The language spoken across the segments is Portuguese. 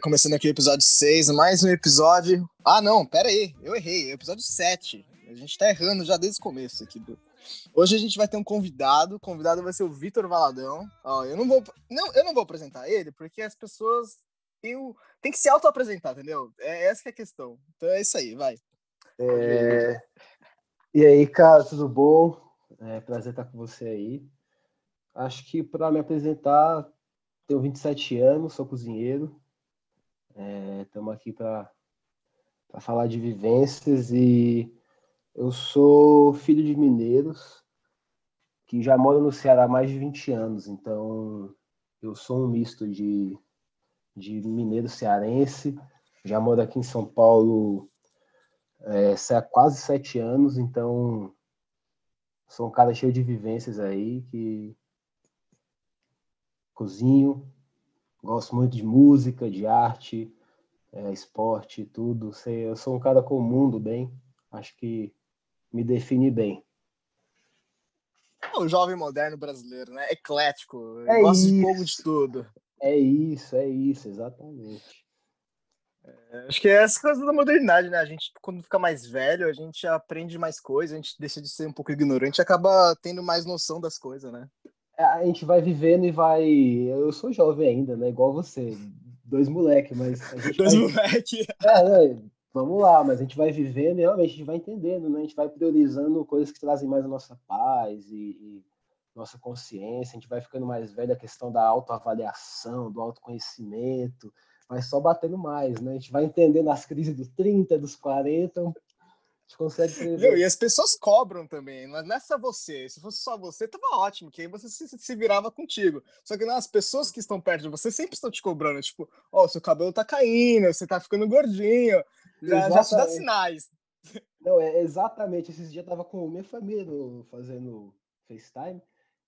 Começando aqui o episódio 6, mais um episódio. Ah, não, pera aí, eu errei, é episódio 7. A gente tá errando já desde o começo aqui. Hoje a gente vai ter um convidado, o convidado vai ser o Vitor Valadão. Ó, eu não vou, não, eu não vou apresentar ele, porque as pessoas têm, o, têm que se auto-apresentar, entendeu? É essa que é a questão. Então é isso aí, vai. É... E aí, cara, tudo bom? É prazer estar com você aí. Acho que para me apresentar, tenho 27 anos, sou cozinheiro. Estamos é, aqui para falar de vivências e eu sou filho de mineiros que já moram no Ceará há mais de 20 anos, então eu sou um misto de, de mineiro cearense. Já moro aqui em São Paulo é, há quase sete anos, então sou um cara cheio de vivências aí que cozinho, gosto muito de música, de arte, é, esporte, tudo. Sei, eu sou um cara com o mundo bem, acho que me define bem. É o jovem moderno brasileiro, né? Eclético, é gosta isso. de pouco de tudo. É isso, é isso, exatamente. É, acho que é essa coisa da modernidade, né? A gente, quando fica mais velho, a gente aprende mais coisas, a gente deixa de ser um pouco ignorante e acaba tendo mais noção das coisas, né? É, a gente vai vivendo e vai. Eu sou jovem ainda, né? Igual você. Dois moleque, mas. Dois vai... moleque. É, né? Vamos lá, mas a gente vai vivendo e realmente a gente vai entendendo, né? A gente vai priorizando coisas que trazem mais a nossa paz e, e nossa consciência. A gente vai ficando mais velho, a questão da autoavaliação, do autoconhecimento, vai só batendo mais, né? A gente vai entendendo as crises dos 30, dos 40, gente consegue prever. e as pessoas cobram também, mas não é só você. Se fosse só você, tava ótimo, que aí você se, se virava contigo. Só que não, as pessoas que estão perto de você sempre estão te cobrando, tipo, ó, oh, seu cabelo tá caindo, você tá ficando gordinho, já, já te dá sinais. Não, é exatamente. Esses dias eu tava com minha família no, fazendo FaceTime.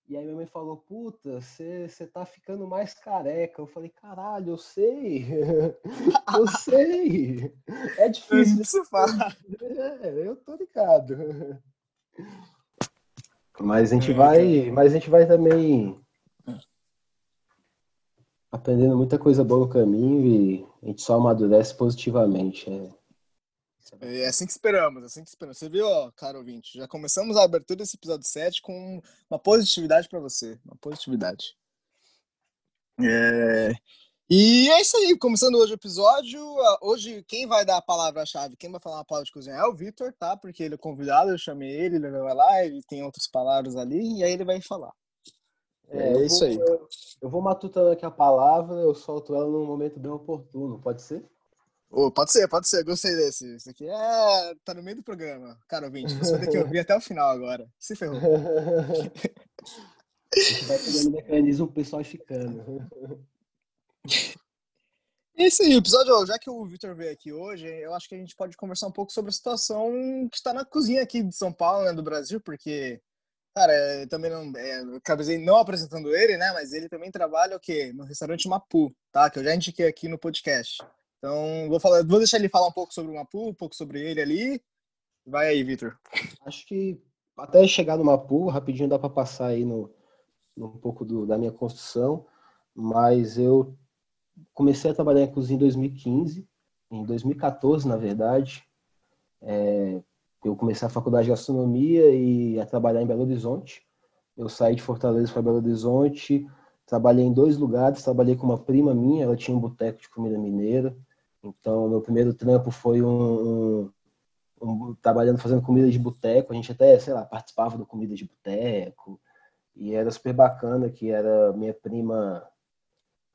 E aí minha mãe falou, puta, você tá ficando mais careca. Eu falei, caralho, eu sei. eu sei. É difícil. Isso fala. É, eu tô ligado. Mas a gente é, vai. Mas a gente vai também aprendendo muita coisa boa no caminho e a gente só amadurece positivamente. É. É assim que esperamos, é assim que esperamos. Você viu, ó, caro ouvinte, já começamos a abertura desse episódio 7 com uma positividade para você, uma positividade. É... E é isso aí, começando hoje o episódio. Hoje, quem vai dar a palavra-chave, quem vai falar uma palavra de cozinha é o Vitor, tá? Porque ele é convidado, eu chamei ele, ele vai lá, ele tem outras palavras ali, e aí ele vai falar. É, é isso vou, aí. Eu, eu vou matutando aqui a palavra, eu solto ela num momento bem oportuno, pode ser? Oh, pode ser, pode ser, gostei desse. Isso aqui é. tá no meio do programa. Cara, ouvinte, você vai ter que ouvir até o final agora. Se ferrou. A gente vai pegando mecanismo o pessoal ficando. É isso aí, o episódio, já que o Victor veio aqui hoje, eu acho que a gente pode conversar um pouco sobre a situação que está na cozinha aqui de São Paulo, né, do Brasil, porque, cara, também não, é, acabei não apresentando ele, né, mas ele também trabalha o quê? No restaurante Mapu, tá, que eu já indiquei aqui no podcast. Então, vou, falar, vou deixar ele falar um pouco sobre o Mapu, um pouco sobre ele ali. Vai aí, Vitor. Acho que até chegar no Mapu, rapidinho dá para passar aí no, no, um pouco do, da minha construção, mas eu comecei a trabalhar em cozinha em 2015, em 2014, na verdade. É, eu comecei a faculdade de gastronomia e a trabalhar em Belo Horizonte. Eu saí de Fortaleza para Belo Horizonte, trabalhei em dois lugares, trabalhei com uma prima minha, ela tinha um boteco de comida mineira. Então, meu primeiro trampo foi um, um, um trabalhando fazendo comida de boteco. A gente até, sei lá, participava do comida de boteco e era super bacana que era minha prima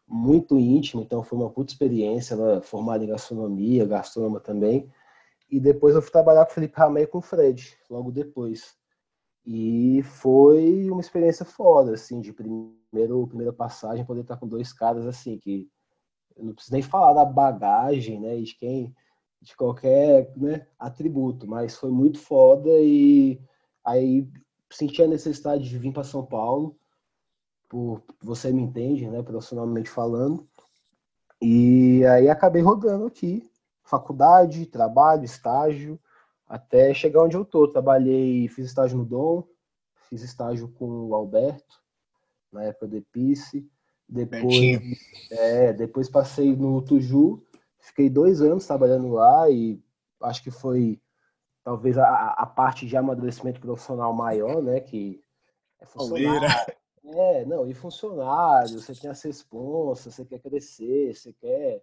muito íntima, então foi uma puta experiência, ela formada em gastronomia, gastrônoma também. E depois eu fui trabalhar com o Felipe Ramey e com o Fred, logo depois. E foi uma experiência foda, assim, de primeiro, primeira passagem, poder estar com dois caras assim, que eu não preciso nem falar da bagagem, né, de quem, de qualquer né, atributo, mas foi muito foda e aí senti a necessidade de vir para São Paulo, por você me entende, né, profissionalmente falando, e aí acabei rodando aqui, faculdade, trabalho, estágio, até chegar onde eu tô. Trabalhei, fiz estágio no Dom, fiz estágio com o Alberto, na época do Epice, Depois, é, depois passei no Tuju, fiquei dois anos trabalhando lá e acho que foi talvez a, a parte de amadurecimento profissional maior, né? Que é funcionário. É, não, e funcionário, você tem as responsas, você quer crescer, você quer.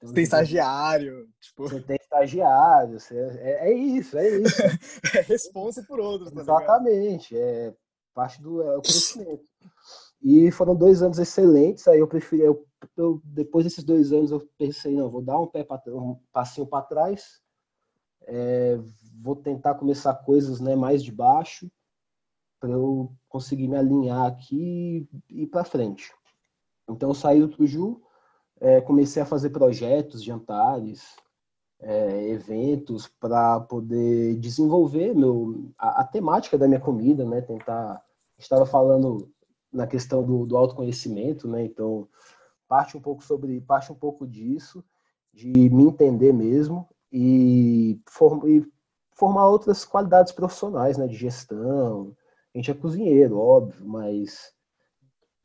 Você tem estagiário. Tipo... Você tem estagiário, você... É, é isso, é isso. é responsa por outros, tá Exatamente, é parte do é crescimento. E foram dois anos excelentes, aí eu preferi, eu, eu, depois desses dois anos eu pensei, não, vou dar um pé para um passinho para trás, é, vou tentar começar coisas né, mais de baixo, para eu conseguir me alinhar aqui e ir para frente. Então eu saí do Tuju, é, comecei a fazer projetos, jantares, é, eventos para poder desenvolver meu, a, a, temática da minha comida, né? Tentar, estava falando na questão do, do autoconhecimento, né? Então parte um pouco sobre, parte um pouco disso, de me entender mesmo e, form, e formar outras qualidades profissionais, né? De gestão, a gente é cozinheiro, óbvio, mas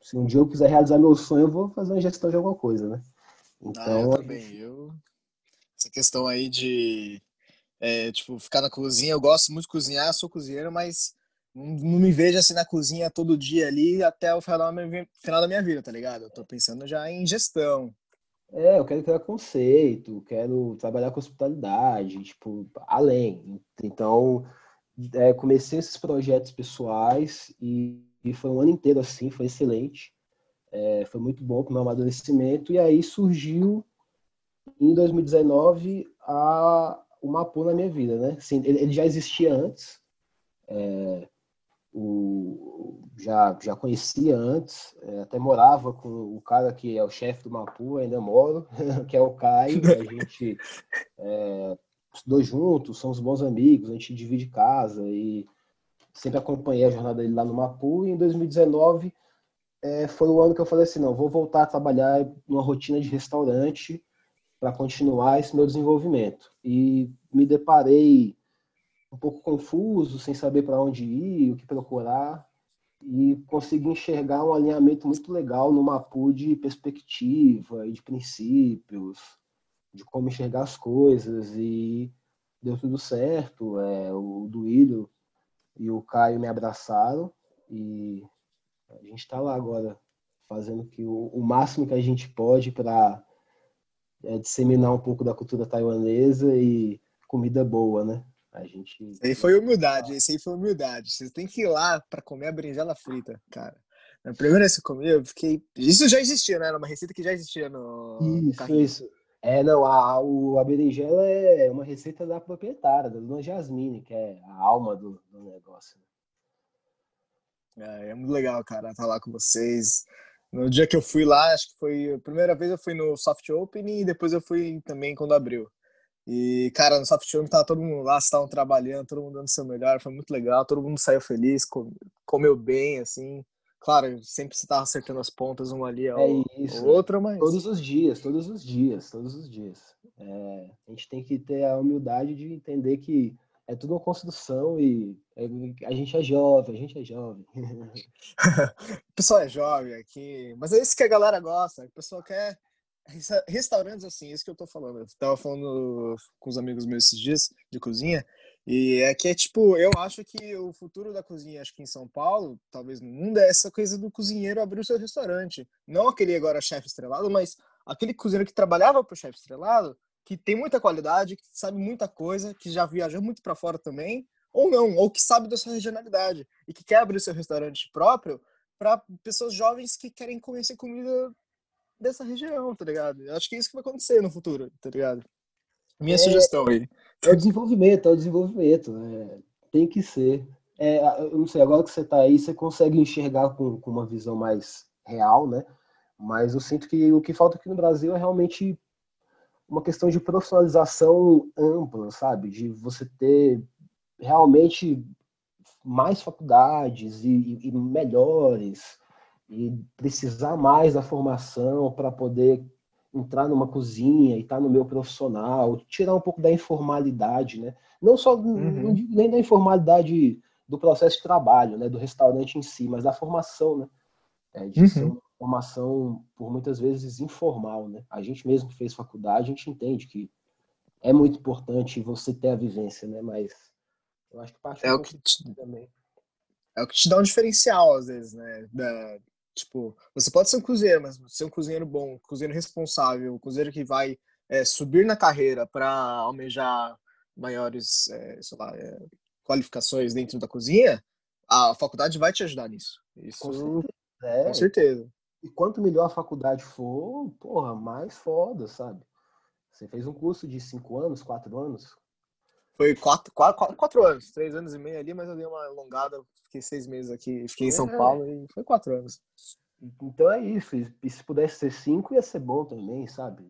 se um dia eu quiser realizar meu sonho, eu vou fazer uma gestão de alguma coisa, né? Então, ah, eu também. Gente... Eu... Essa questão aí de é, tipo, ficar na cozinha, eu gosto muito de cozinhar, sou cozinheiro, mas não, me vejo assim na cozinha todo dia ali até o final da minha, vida, tá ligado? Eu tô pensando já em gestão. É, eu quero criar conceito, quero trabalhar com hospitalidade, tipo, além. Então, é, comecei esses projetos pessoais e, e, foi um ano inteiro assim, foi excelente. É, foi muito bom para o meu amadurecimento. E aí surgiu, em 2019, a, o Mapu na minha vida, né? Assim, ele, ele já existia antes, é, o, já, já conhecia antes, é, até morava com o cara que é o chefe do Mapu, ainda moro, que é o Caio, a gente é, dois juntos, somos bons amigos, a gente divide casa e sempre acompanhei a jornada dele lá no Mapu. E em 2019 é, foi o ano que eu falei assim: não, vou voltar a trabalhar numa rotina de restaurante para continuar esse meu desenvolvimento. E me deparei um pouco confuso, sem saber para onde ir, o que procurar, e consegui enxergar um alinhamento muito legal no Mapu de perspectiva e de princípios de como enxergar as coisas e deu tudo certo. É, o Duílio e o Caio me abraçaram e a gente está lá agora fazendo que o, o, máximo que a gente pode para é, disseminar um pouco da cultura taiwanesa e comida boa, né? A gente. Isso aí foi humildade, isso aí foi humildade. Vocês têm que ir lá para comer a berinjela frita, cara. Na primeira vez que eu comi, eu fiquei. Isso já existia, né? Era uma receita que já existia no. Isso, no isso. É, não, a, o, a berinjela é uma receita da proprietária, da dona Jasmine, que é a alma do, do negócio. É, é muito legal, cara, estar tá lá com vocês. No dia que eu fui lá, acho que foi a primeira vez eu fui no Soft Open e depois eu fui também quando abriu. E, cara, no Soft Open tava todo mundo lá, estavam trabalhando, todo mundo dando seu melhor, foi muito legal, todo mundo saiu feliz, comeu bem, assim. Claro, sempre você tava acertando as pontas, uma ali é isso. outra, mas. Todos os dias, todos os dias, todos os dias. É, a gente tem que ter a humildade de entender que é tudo uma construção e é, a gente é jovem, a gente é jovem. o pessoal é jovem aqui, mas é isso que a galera gosta. O pessoal quer restaurantes assim, isso que eu tô falando. Eu tava falando com os amigos meus esses dias de cozinha. E é que é tipo, eu acho que o futuro da cozinha, acho que em São Paulo, talvez no mundo, é essa coisa do cozinheiro abrir o seu restaurante. Não aquele agora chefe estrelado, mas aquele cozinheiro que trabalhava para o chefe estrelado, que tem muita qualidade, que sabe muita coisa, que já viajou muito para fora também, ou não, ou que sabe da sua regionalidade e que quer abrir o seu restaurante próprio para pessoas jovens que querem conhecer comida dessa região, tá ligado? Eu acho que é isso que vai acontecer no futuro, tá ligado? Minha é, sugestão aí. É o desenvolvimento, é o desenvolvimento. É, tem que ser. É, eu não sei, agora que você está aí, você consegue enxergar com, com uma visão mais real, né? Mas eu sinto que o que falta aqui no Brasil é realmente uma questão de profissionalização ampla, sabe? De você ter realmente mais faculdades e, e, e melhores e precisar mais da formação para poder entrar numa cozinha e estar tá no meu profissional, tirar um pouco da informalidade, né? Não só uhum. nem da informalidade do processo de trabalho, né, do restaurante em si, mas da formação, né? É, de uhum. ser formação, por muitas vezes, informal, né? A gente mesmo que fez faculdade, a gente entende que é muito importante você ter a vivência, né? Mas eu acho que parte é o que te... também. É o que te dá um diferencial, às vezes, né? Da, tipo, você pode ser um cozinheiro, mas ser um cozinheiro bom, um cozinheiro responsável, um cozinheiro que vai é, subir na carreira para almejar maiores, é, sei lá, é, qualificações dentro da cozinha, a faculdade vai te ajudar nisso. Isso, com certeza. É. Com certeza. E quanto melhor a faculdade for, porra, mais foda, sabe? Você fez um curso de cinco anos, quatro anos? Foi quatro, quatro, quatro anos, três anos e meio ali, mas eu dei uma alongada, fiquei seis meses aqui, fiquei em São é. Paulo e foi quatro anos. Então é isso. E se pudesse ser cinco, ia ser bom também, sabe?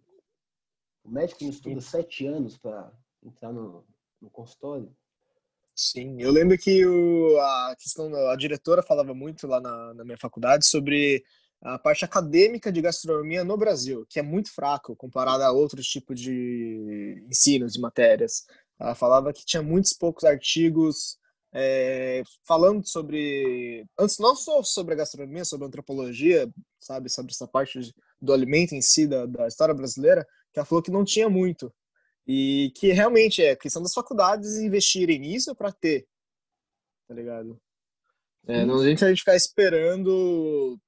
O médico não estuda sete anos para entrar no, no consultório. Sim, eu lembro que o, a questão a diretora falava muito lá na, na, minha faculdade sobre a parte acadêmica de gastronomia no Brasil, que é muito fraco comparado a outros tipos de ensinos de matérias. Ela falava que tinha muitos poucos artigos é, falando sobre, antes não só sobre a gastronomia, sobre a antropologia, sabe, sobre essa parte do alimento em si da, da história brasileira, que ela falou que não tinha muito. E que realmente é questão das faculdades investirem nisso para ter, tá ligado? É, não adianta a gente ficar esperando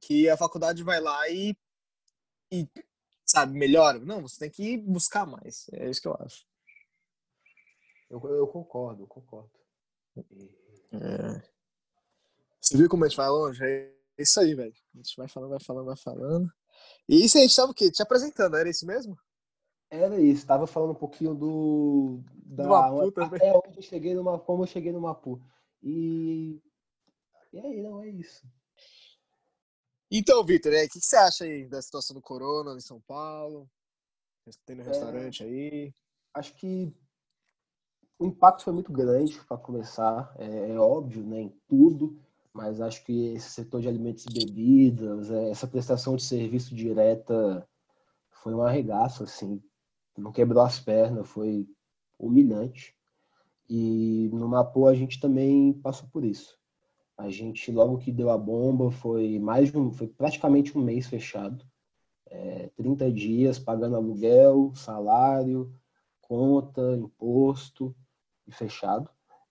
que a faculdade vai lá e, e sabe, melhora. Não, você tem que buscar mais. É isso que eu acho. Eu, eu concordo, eu concordo. É. Você viu como a gente vai longe? É isso aí, velho. A gente vai falando, vai falando, vai falando. E isso a gente tava o quê? Te apresentando, era isso mesmo? Era isso, estava falando um pouquinho do. Da, do Mapu também. Até onde eu cheguei no Mapu, como eu cheguei no Mapu. E. E aí, não, é isso. Então, Vitor, o que, você acha aí da situação do Corona em São Paulo? Tem no é, restaurante é, aí? Acho que o impacto foi muito grande, para começar. É, é, óbvio, né, em tudo, mas acho que esse setor de alimentos e bebidas, é, essa prestação de serviço direta foi um arregaço, assim não quebrou as pernas, foi humilhante. E no Mapu a gente também passou por isso. A gente, logo que deu a bomba, foi mais um, foi praticamente um mês fechado. É, 30 dias pagando aluguel, salário, conta, imposto e fechado.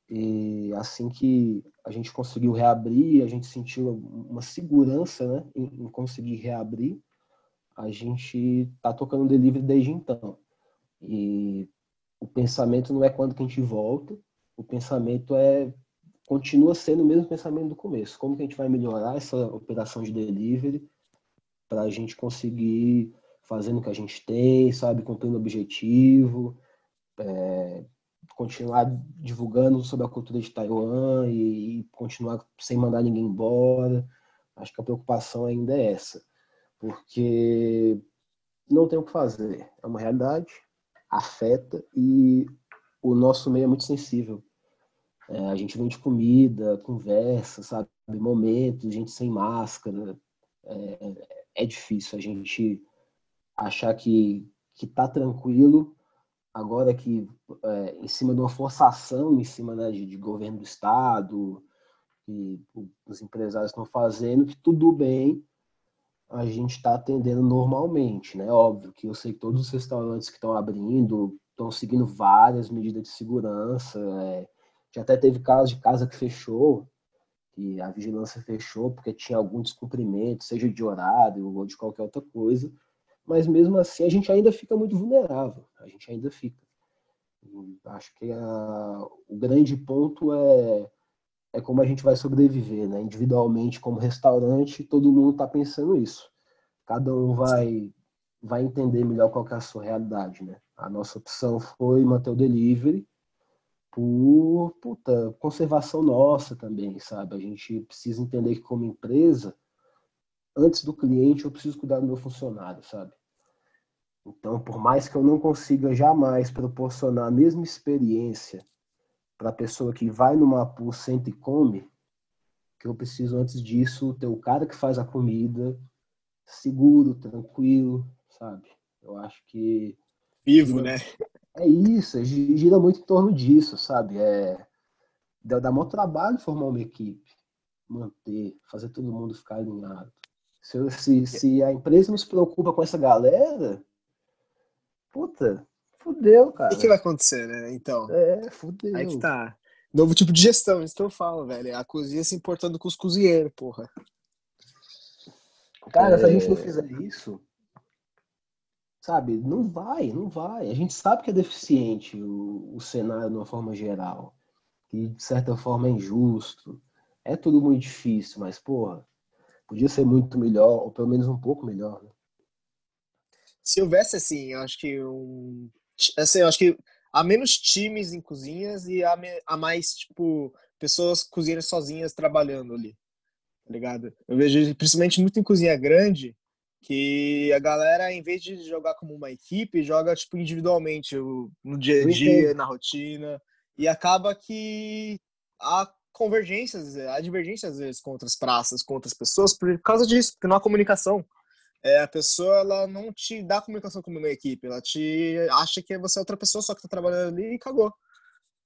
E assim que a gente conseguiu reabrir, a gente sentiu uma segurança né, em, conseguir reabrir, a gente está tocando delivery desde então. E o pensamento não é quando que a gente volta, o pensamento é continua sendo o mesmo pensamento do começo. Como que a gente vai melhorar essa operação de delivery para a gente conseguir fazendo o que a gente tem, sabe, cumprindo o objetivo, é, continuar divulgando sobre a cultura de Taiwan e, e, continuar sem mandar ninguém embora. Acho que a preocupação ainda é essa, porque não tem o que fazer. É uma realidade, afeta e o nosso meio é muito sensível. É, a gente vende comida, conversa, sabe, momentos, gente sem máscara. É, é difícil a gente achar que que tá tranquilo agora que é, em cima de uma forçação em cima né, de, de governo do estado que os empresários estão fazendo que tudo bem a gente está atendendo normalmente, né? Óbvio que eu sei que todos os restaurantes que estão abrindo estão seguindo várias medidas de segurança. É, já até teve casos de casa que fechou, que a vigilância fechou porque tinha algum descumprimento, seja de horário ou de qualquer outra coisa. Mas mesmo assim a gente ainda fica muito vulnerável. A gente ainda fica. E acho que a, o grande ponto é é como a gente vai sobreviver, né? Individualmente, como restaurante, todo mundo está pensando isso. Cada um vai vai entender melhor qual é a sua realidade, né? A nossa opção foi manter o delivery por puta, conservação nossa também, sabe? A gente precisa entender que como empresa, antes do cliente, eu preciso cuidar do meu funcionário, sabe? Então, por mais que eu não consiga jamais proporcionar a mesma experiência para a pessoa que vai numa pool, senta e come, que eu preciso antes disso ter o cara que faz a comida seguro, tranquilo, sabe? Eu acho que vivo, né? É isso, gira muito em torno disso, sabe? É dá, maior trabalho formar uma equipe, manter, fazer todo mundo ficar alinhado. Se, se, se a empresa não se preocupa com essa galera, puta, fudeu, cara. O que, vai acontecer, né? Então. É, fudeu. Aí que tá. Novo tipo de gestão, isso que eu falo, velho. A cozinha se importando com os cozinheiros, porra. Cara, é... se a gente não fizer isso, sabe, não vai, não vai. A gente sabe que é deficiente o, o cenário de uma forma geral, que de certa forma é injusto. É tudo muito difícil, mas, porra, podia ser muito melhor, ou pelo menos um pouco melhor, né? Se houvesse, assim, eu acho que um. Assim, eu acho que há menos times em cozinhas e há, há mais, tipo, pessoas cozinhando sozinhas trabalhando ali. Tá ligado? Eu vejo, principalmente muito em cozinha grande, que a galera, em vez de jogar como uma equipe, joga, tipo, individualmente, no dia a dia, na rotina. E acaba que há convergências, há divergências às vezes com outras praças, com outras pessoas, por causa disso, porque não há comunicação é, a pessoa ela não te dá comunicação como uma equipe, ela te acha que você é outra pessoa só que tá trabalhando ali e cagou.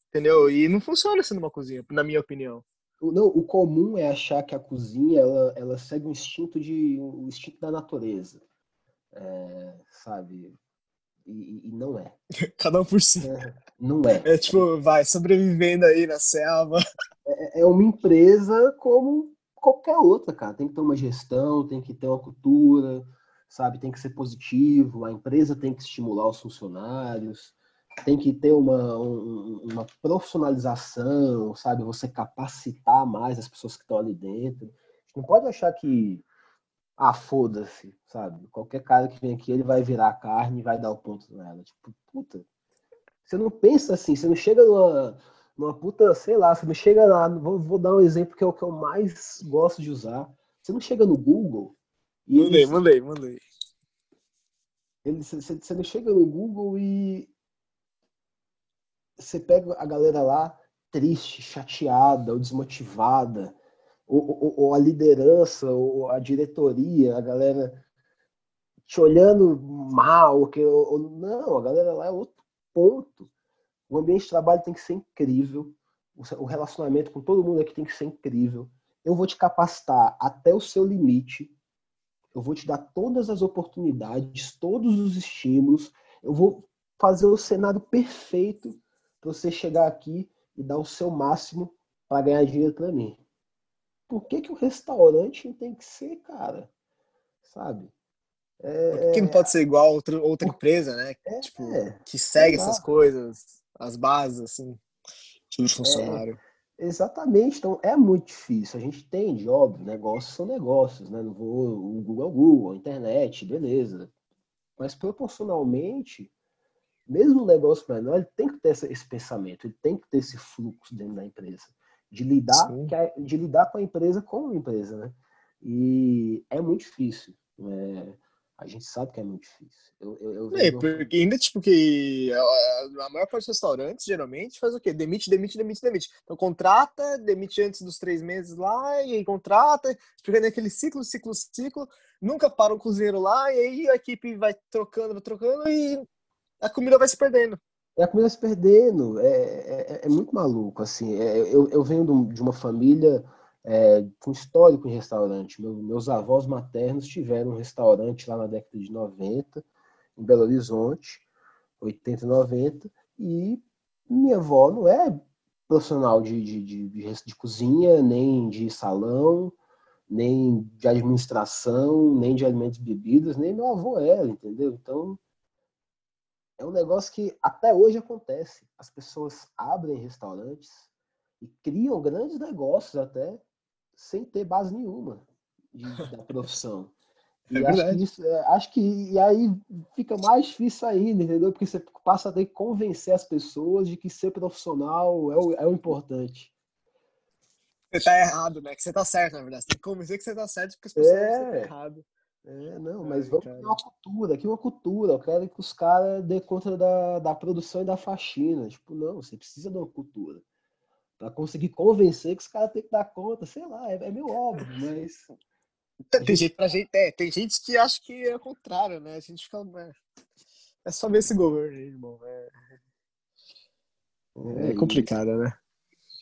Entendeu? E não funciona assim numa cozinha, na minha opinião. Não, o comum é achar que a cozinha ela, ela segue o instinto de o instinto da natureza, é, sabe? E, e, não é. Cada um por si. É, não é. É tipo, vai sobrevivendo aí na selva. É, é uma empresa como qualquer outra, cara. Tem que ter uma gestão, tem que ter uma cultura, sabe? Tem que ser positivo, a empresa tem que estimular os funcionários, tem que ter uma, uma profissionalização, sabe? Você capacitar mais as pessoas que estão ali dentro. Não pode achar que, ah, foda-se, sabe? Qualquer cara que vem aqui, ele vai virar a carne e vai dar o ponto nela. Tipo, puta. Você não pensa assim, você não chega numa numa puta, sei lá, você não chega lá, vou, vou, dar um exemplo que é o que eu mais gosto de usar. Você não chega no Google e. Mandei, eles, mandei, mandei. Ele, você, você não chega no Google e você pega a galera lá triste, chateada ou desmotivada, ou, ou, ou, a liderança, ou a diretoria, a galera te olhando mal, que, ou, não, a galera lá é outro ponto. O ambiente de trabalho tem que ser incrível. O relacionamento com todo mundo aqui tem que ser incrível. Eu vou te capacitar até o seu limite. Eu vou te dar todas as oportunidades, todos os estímulos. Eu vou fazer o cenário perfeito para você chegar aqui e dar o seu máximo para ganhar dinheiro para mim. Por que, que o restaurante tem que ser, cara? Sabe? É... Que não pode ser igual outra, outra empresa, né? É, tipo, que segue essas coisas as bases, assim, de funcionário. É, exatamente, então é muito difícil. A gente entende, óbvio, negócios são negócios, né? Não vou, o Google é o Google, a internet, beleza. Mas proporcionalmente, mesmo o negócio menor, ele tem que ter esse pensamento, ele tem que ter esse fluxo dentro da empresa. De lidar, de lidar com a empresa como empresa, né? E é muito difícil. É, a gente sabe que é muito difícil. Eu, eu, eu é, porque ainda, tipo, que a, a, maior parte dos restaurantes, geralmente, faz o quê? Demite, demite, demite, demite. Então, contrata, demite antes dos três meses lá, e aí contrata, fica naquele ciclo, ciclo, ciclo, nunca para um cozinheiro lá, e aí a equipe vai trocando, vai trocando, e a comida vai se perdendo. É a comida se perdendo. É, é, é muito maluco, assim. É, eu, eu venho de uma família é, com histórico em restaurante. Meu, meus avós maternos tiveram um restaurante lá na década de 90, em Belo Horizonte, 80 e 90, e minha avó não é profissional de, de, de, de cozinha, nem de salão, nem de administração, nem de alimentos e bebidas, nem meu avô era, entendeu? Então, é um negócio que até hoje acontece. As pessoas abrem restaurantes e criam grandes negócios até sem ter base nenhuma de, da profissão. É e acho, que isso, é, acho que e aí fica mais difícil ainda, entendeu? Porque você passa a ter que convencer as pessoas de que ser profissional é o, é o importante. Você tá errado, né? Que você tá certo, na verdade. Você tem que convencer que você tá certo porque as pessoas é. estão errado. É, não, mas Ai, vamos criar uma cultura, aqui uma cultura. Eu quero que os caras dê conta da, da produção e da faxina. Tipo, não, você precisa de uma cultura para conseguir convencer que os caras têm que dar conta, sei lá, é, é meio óbvio, mas. Tem, gente... gente, pra gente, é, tem gente que acha que é o contrário, né? A gente fica. É, é só ver esse governo aí, irmão. É, é, é complicado, né?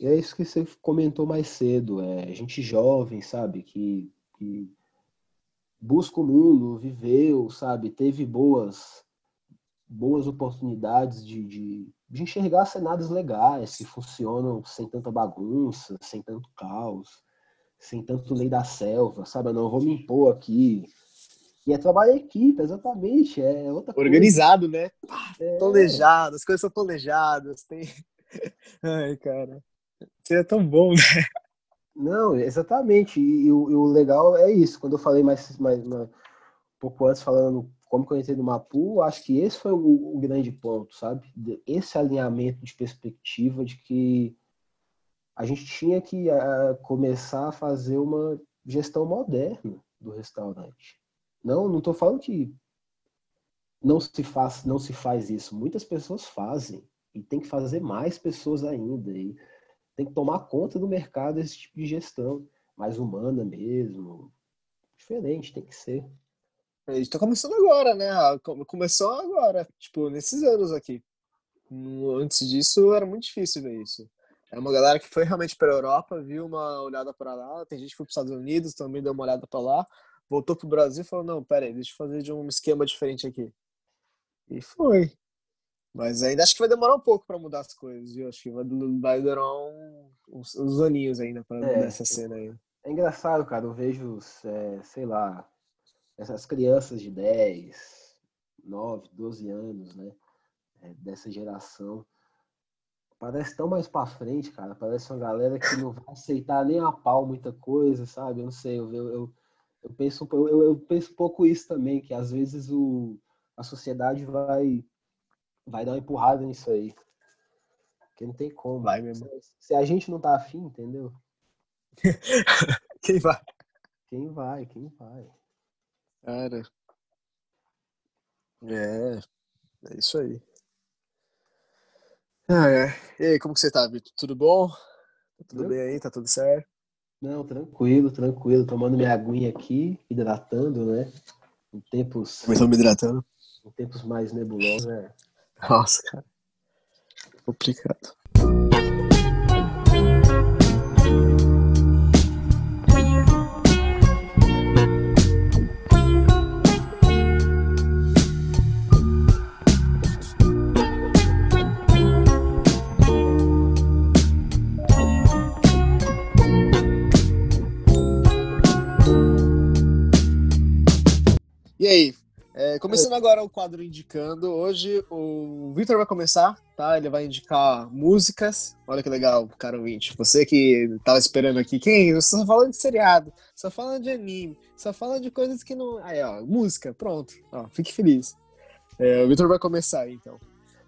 E é isso que você comentou mais cedo, é gente jovem, sabe, que, que busca o mundo, viveu, sabe? Teve boas boas oportunidades de, de, de enxergar cenários legais que funcionam sem tanta bagunça, sem tanto caos, sem tanto lei da selva, sabe? Eu não vou me impor aqui. E é trabalho em equipe, exatamente. É outra Organizado, coisa. né? É... Planejado, as coisas são planejadas. Tem... Ai, cara. Isso é tão bom, né? Não, exatamente. E, e, o, e, o, legal é isso. Quando eu falei mais, mais, mais um pouco antes, falando como que eu entrei no Mapu, acho que esse foi o, o, grande ponto, sabe? Esse alinhamento de perspectiva de que a gente tinha que uh, começar a fazer uma gestão moderna do restaurante. Não, não estou falando que não se faz, não se faz isso. Muitas pessoas fazem e tem que fazer mais pessoas ainda e tem que tomar conta do mercado esse tipo de gestão mais humana mesmo, diferente, tem que ser. A gente tá começando agora, né? Ah, começou agora, tipo, nesses anos aqui. Antes disso, era muito difícil ver isso. É uma galera que foi realmente para a Europa, viu uma olhada para lá. Tem gente que foi para os Estados Unidos, também deu uma olhada para lá. Voltou para o Brasil e falou: Não, pera aí, deixa eu fazer de um esquema diferente aqui. E foi. Mas ainda acho que vai demorar um pouco para mudar as coisas, viu? Acho que vai, vai durar um, uns, uns aninhos ainda para é, mudar essa cena aí. É engraçado, cara. Eu vejo, é, sei lá, essas crianças de 10, 9, 12 anos, né? É, dessa geração. Parece tão mais pra frente, cara. Parece uma galera que não vai aceitar nem a pau muita coisa, sabe? Eu não sei, eu, eu, eu, penso, eu, eu penso um pouco isso também, que às vezes o, a sociedade vai, vai dar uma empurrada nisso aí. Porque não tem como. Vai mesmo. Se, se a gente não tá afim, entendeu? quem vai? Quem vai, quem vai. Cara. É. É isso aí. Ah, é. E aí, como que você tá, Vitor? Tudo bom? Tá tudo bem aí? Tá tudo certo? Não, tranquilo, tranquilo. Tomando minha aguinha aqui, hidratando, né? Em tempos. Começou me hidratando? Em tempos mais nebulosos, né? Nossa, cara. Complicado. Começando agora o quadro indicando, hoje o Victor vai começar, tá? Ele vai indicar músicas. Olha que legal, cara ouvinte. Você que tava esperando aqui, quem? Você só falando de seriado, só falando de anime, só falando de coisas que não. Aí, ó, música, pronto. Ó, fique feliz. É, o Victor vai começar aí, então.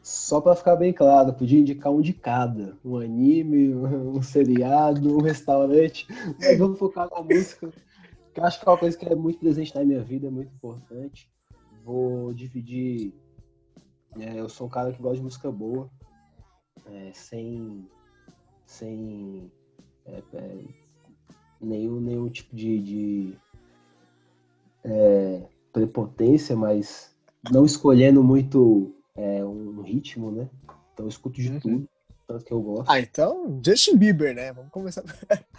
Só para ficar bem claro, podia indicar um de cada. Um anime, um seriado, um restaurante. Mas vamos focar na música que eu acho que é uma coisa que é muito presente na minha vida, é muito importante. Vou dividir. É, eu sou um cara que gosta de música boa, é, sem, sem é, é nenhum, nenhum tipo de, de é, prepotência, mas não escolhendo muito é, um ritmo, né? Então eu escuto de uhum. tudo tanto que eu gosto. Ah, então Justin Bieber, né? Vamos começar.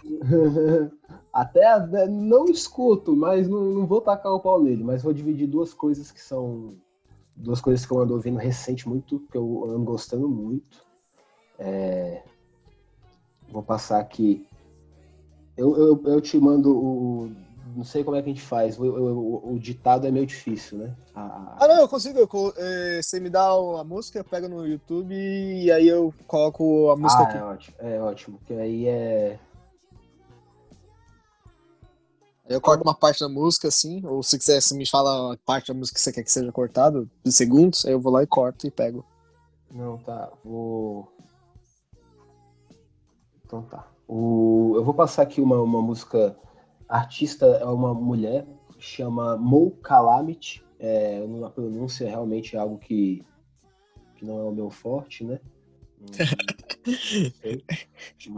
Até né, não escuto, mas não, não vou tacar o pau nele, mas vou dividir duas coisas que são duas coisas que eu ando ouvindo recente muito, que eu ando gostando muito. É... Vou passar aqui. Eu, eu, eu te mando o não sei como é que a gente faz. O, o, o ditado é meio difícil, né? A... Ah, não, eu consigo. Eu, é, você me dá a música, eu pego no YouTube e aí eu coloco a música ah, aqui. É ótimo, é ótimo. Porque aí é. Eu corto uma parte da música, assim, ou se quiser, se me fala a parte da música que você quer que seja cortada, de segundos, aí eu vou lá e corto e pego. Não, tá. Vou. Então tá. O... Eu vou passar aqui uma, uma música a artista é uma mulher, chama Mo Calamity. É, a pronúncia é realmente algo que, que não é o meu forte, né? Mas...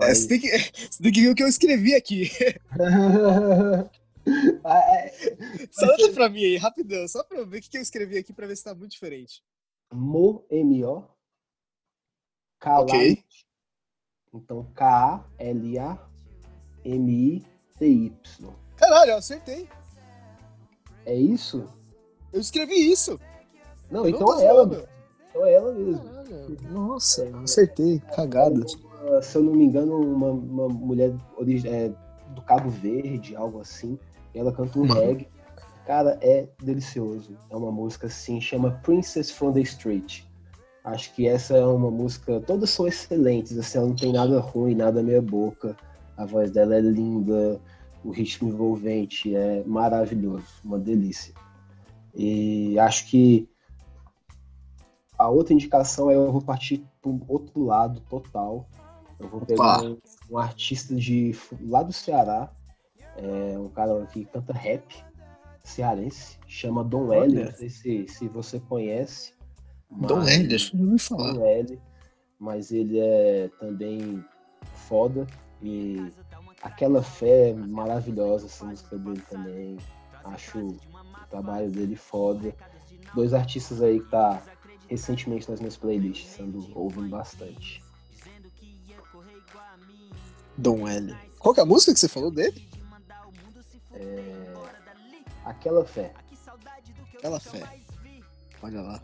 É, você, tem que, você tem que ver o que eu escrevi aqui. Ah, é. só olha pra mim aí, rapidão, só pra eu ver o que eu escrevi aqui pra ver se tá muito diferente. Mo, M-O, Calamity. Okay. Então, K-A-L-A-M-I TY. Caralho, eu acertei. É isso? Eu escrevi isso. Não, Eu então é ela. zoando. Então é ela mesmo. Caralho, Nossa, acertei. Cagada. Uma- Se eu não me engano, uma, uma mulher é, do Cabo Verde, algo assim. E ela canta um Uhum. reggae. Cara, é delicioso. É uma música assim, chama Princess from the Street. Acho que essa é uma música. Todas são excelentes, assim, ela não tem nada ruim, nada meia boca. A voz dela é linda, o ritmo envolvente é maravilhoso, uma delícia. E acho que a outra indicação é eu vou partir para um outro lado total. Eu vou pegar um, um artista de lá do Ceará, é um cara que canta rap cearense, chama Dom Olha. L. Não sei se, se você conhece. Dom L, deixa eu ouvir falar. Dom L, mas ele é também foda e aquela fé maravilhosa essa música dele também. Acho o trabalho dele foda. Dois artistas aí que tá recentemente nas minhas playlists, sendo ouvindo bastante. Dom L. Qual que é a música que você falou dele? É, Aquela fé. Aquela fé. Olha lá.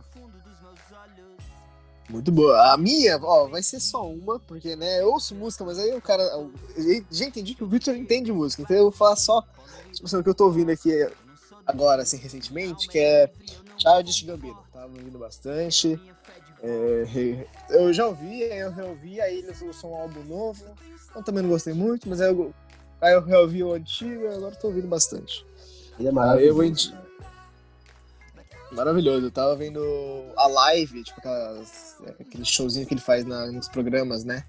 Muito boa. A minha, ó, vai ser só uma, porque, né, eu ouço música, mas aí o cara. eu já entendi que o Victor entende música, então eu vou falar só tipo, assim, o que eu tô ouvindo aqui agora, assim, recentemente, que é Childish Gambino. Tava ouvindo bastante. É, eu já ouvi, aí eu reouvi, aí eles lançou um álbum novo. Eu também não gostei muito, mas aí eu, aí eu reouvi o antigo e agora eu tô ouvindo bastante. Ele é eu maravilhoso. vou indi- Maravilhoso, eu tava vendo a live, tipo, aquelas, aquele showzinho que ele faz na- nos programas, né?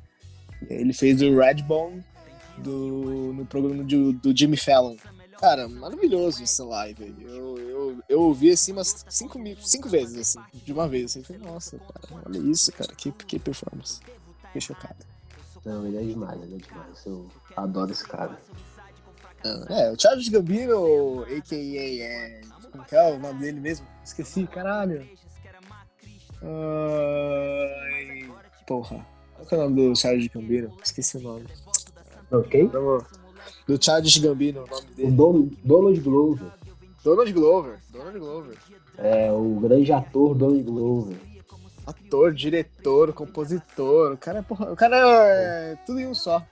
Ele fez o Redbone do, no programa do, do Jimmy Fallon. Cara, maravilhoso essa live. Eu, eu, eu ouvi assim umas cinco, cinco vezes, assim, de uma vez. Assim, Eu falei, nossa, cara, olha isso, cara, que, que performance. Fiquei chocado. Não, ele é demais, ele é demais. Eu adoro esse cara. Ah, É, o Charles Gambino, a.k.a. É, como que é o nome dele mesmo? Esqueci, caralho. Ai, porra. Qual que é o nome do Charles Gambino? Esqueci o nome. Ok? Do Charles Gambino, o nome O dele. Don- Donald Glover. Donald Glover. Donald Glover. É o grande ator Donald Glover. Ator, diretor, compositor. O cara é, porra, o cara é tudo em um só.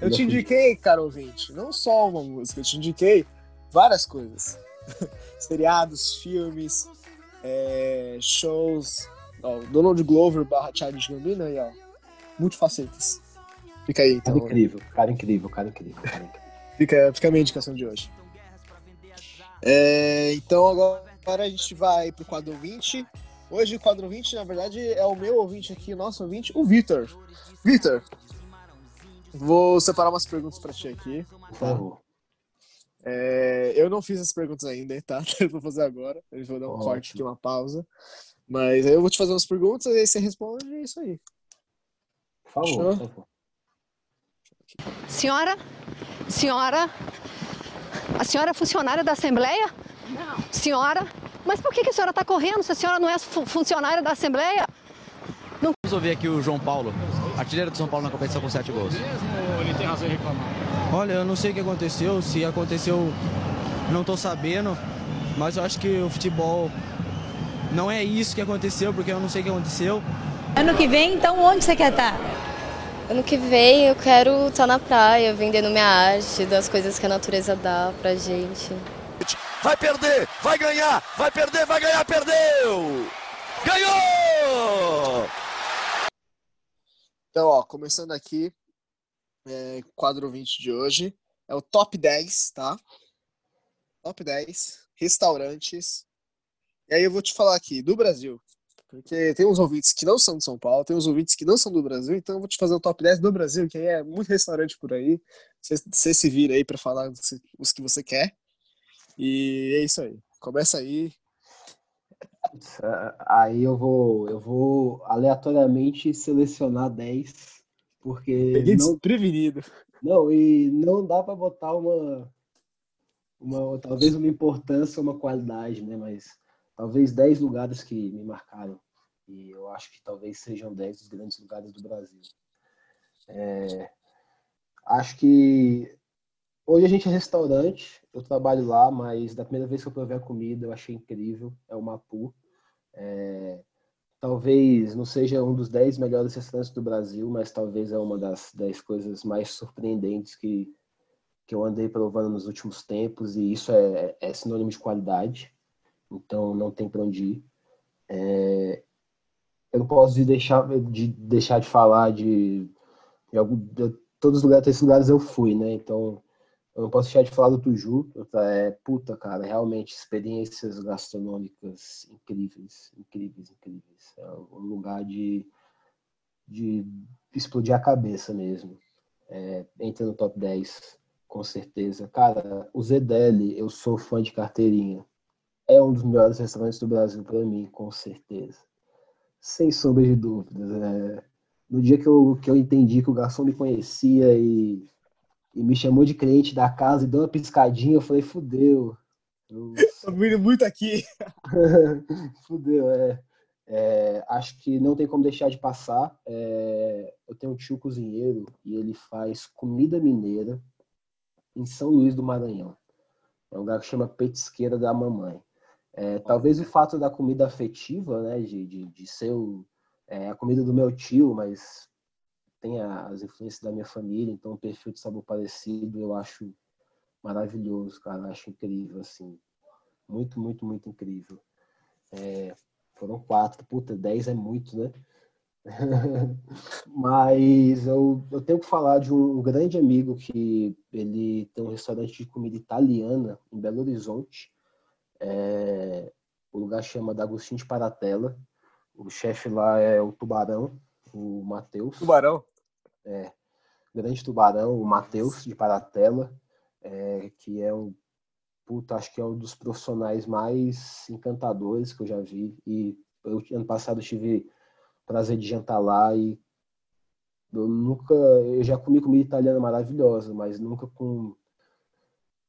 Eu te indiquei, cara ouvinte, não só uma música, eu te indiquei várias coisas. Seriados, filmes, é, shows. Ó, Donald Glover barra Charles Gambino aí, ó. Multifacetas. Fica aí, Cara então. incrível, cara incrível, cara incrível, cara incrível. Fica, fica a minha indicação de hoje. É, então agora, a gente vai pro quadro 20. Hoje o quadro 20, na verdade, é o meu ouvinte aqui, o nosso ouvinte, o Vitor. Vitor, vou separar umas perguntas pra ti aqui. Por favor. É, eu não fiz as perguntas ainda, tá? Eu vou fazer agora. Eu vou dar um Ótimo. corte aqui, uma pausa. Mas aí eu vou te fazer umas perguntas, aí você responde e é isso aí. Por favor, Fechou? por favor. Senhora? Senhora? A senhora é funcionária da Assembleia? Não. Senhora? Mas por que, que a senhora está correndo se a senhora não é fu- funcionária da Assembleia? Vamos ouvir aqui o João Paulo, artilheiro do São Paulo na competição com sete gols. Ele tem razão em reclamar. Olha, eu não sei o que aconteceu, se aconteceu, não tô sabendo, mas eu acho que o futebol não é isso que aconteceu, porque eu não sei o que aconteceu. Ano que vem, então, onde você quer estar? Ano que vem eu quero estar na praia, vendendo minha arte, das coisas que a natureza dá pra gente. Vai perder, vai ganhar, vai perder, vai ganhar, perdeu! Ganhou! Então, ó, começando aqui, é, quadro 20 de hoje, é o top 10, tá? Top 10 restaurantes. E aí eu vou te falar aqui, do Brasil. Porque tem uns ouvintes que não são de São Paulo, tem uns ouvintes que não são do Brasil, então eu vou te fazer o top 10 do Brasil, que aí é muito restaurante por aí. Você, se vira aí pra falar os, que você quer. E é isso aí. Começa aí. Aí eu vou, eu vou aleatoriamente selecionar 10, porque Peguei não, desprevenido. não, e não dá para botar uma, uma, talvez uma importância, uma qualidade, né? Mas talvez 10 lugares que me marcaram. E eu acho que talvez sejam 10 dos grandes lugares do Brasil. É, acho que Hoje a gente é restaurante, eu trabalho lá, mas da primeira vez que eu provei a comida eu achei incrível, é o Mapu. É, talvez não seja um dos 10 melhores restaurantes do Brasil, mas talvez é uma das 10 coisas mais surpreendentes que, que eu andei provando nos últimos tempos, e isso é, é sinônimo de qualidade, então não tem para onde ir. É, eu não posso de deixar, de deixar de falar de, de, algum, de todos os lugares, esses lugares eu fui, né? Então eu não posso deixar de falar do Tuju. É, puta, cara, realmente experiências gastronômicas incríveis, incríveis, incríveis. É um lugar de, de explodir a cabeça mesmo. É, entra no top 10, com certeza. Cara, o Zedeli, eu sou fã de carteirinha. É um dos melhores restaurantes do Brasil para mim, com certeza. Sem sombra de dúvidas. É, no dia que eu, que eu entendi que o garçom me conhecia e e me chamou de cliente da casa e deu uma piscadinha, eu falei, fudeu. Eu... Tô vindo muito aqui. fudeu, é. é. Acho que não tem como deixar de passar. É, eu tenho um tio cozinheiro e ele faz comida mineira em São Luís do Maranhão. É um lugar que chama Petisqueira da Mamãe. É, talvez o fato da comida afetiva, né, de, de, de ser o, é, a comida do meu tio, mas tem as influências da minha família, então o perfil de sabor parecido eu acho maravilhoso, cara, acho incrível, assim, muito, muito, muito incrível. É, foram quatro, puta, dez é muito, né? Mas eu, eu tenho que falar de um grande amigo que ele tem um restaurante de comida italiana em Belo Horizonte. É, o lugar chama D'Agostinho de Paratella. O chefe lá é o Tubarão, o Matheus. Tubarão? É, Grande Tubarão, o Matheus de Paratela, é, que é um puta, acho que é um dos profissionais mais encantadores que eu já vi. E eu, ano passado tive prazer de jantar lá e eu nunca, eu já comi comida italiana maravilhosa, mas nunca com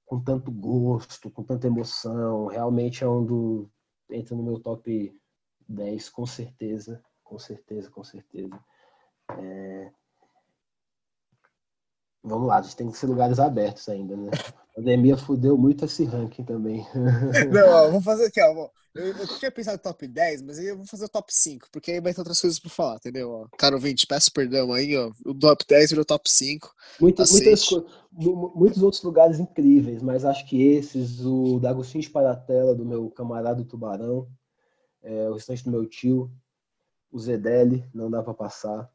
com tanto gosto, com tanta emoção. Realmente é um do entra no meu top 10 com certeza, com certeza, com certeza. É, Vamos lá, a gente tem que ser lugares abertos ainda, né? A pandemia fudeu muito esse ranking também. Não, ó, vou fazer aqui, ó. Eu, eu tinha pensado no top 10, mas aí eu vou fazer o top 5, porque aí vai ter outras coisas pra falar, entendeu? Ó, caro ouvinte, peço perdão aí, ó. O top 10 virou top 5. Muitas, muitas, muitos outros lugares incríveis, mas acho que esses, o da Agostinho de Paratela, do meu camarada Tubarão, é, o restante do meu tio, o Zedeli, não dá pra passar.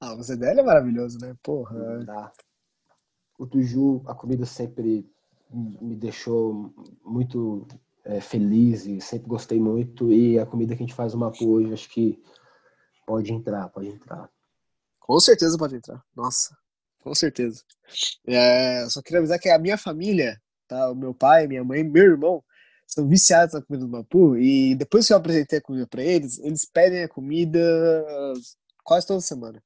Ah, o Zedeli é maravilhoso, né? Porra. Não dá. O Tuju, a comida sempre me deixou muito é, feliz e sempre gostei muito. E a comida que a gente faz uma hoje, acho que pode entrar, pode entrar. Com certeza pode entrar. Nossa, com certeza. É, só queria avisar que a minha família, tá? O meu pai, minha mãe, meu irmão, são viciados na comida do Mapu. E depois que eu apresentei a comida para eles, eles pedem a comida quase toda semana.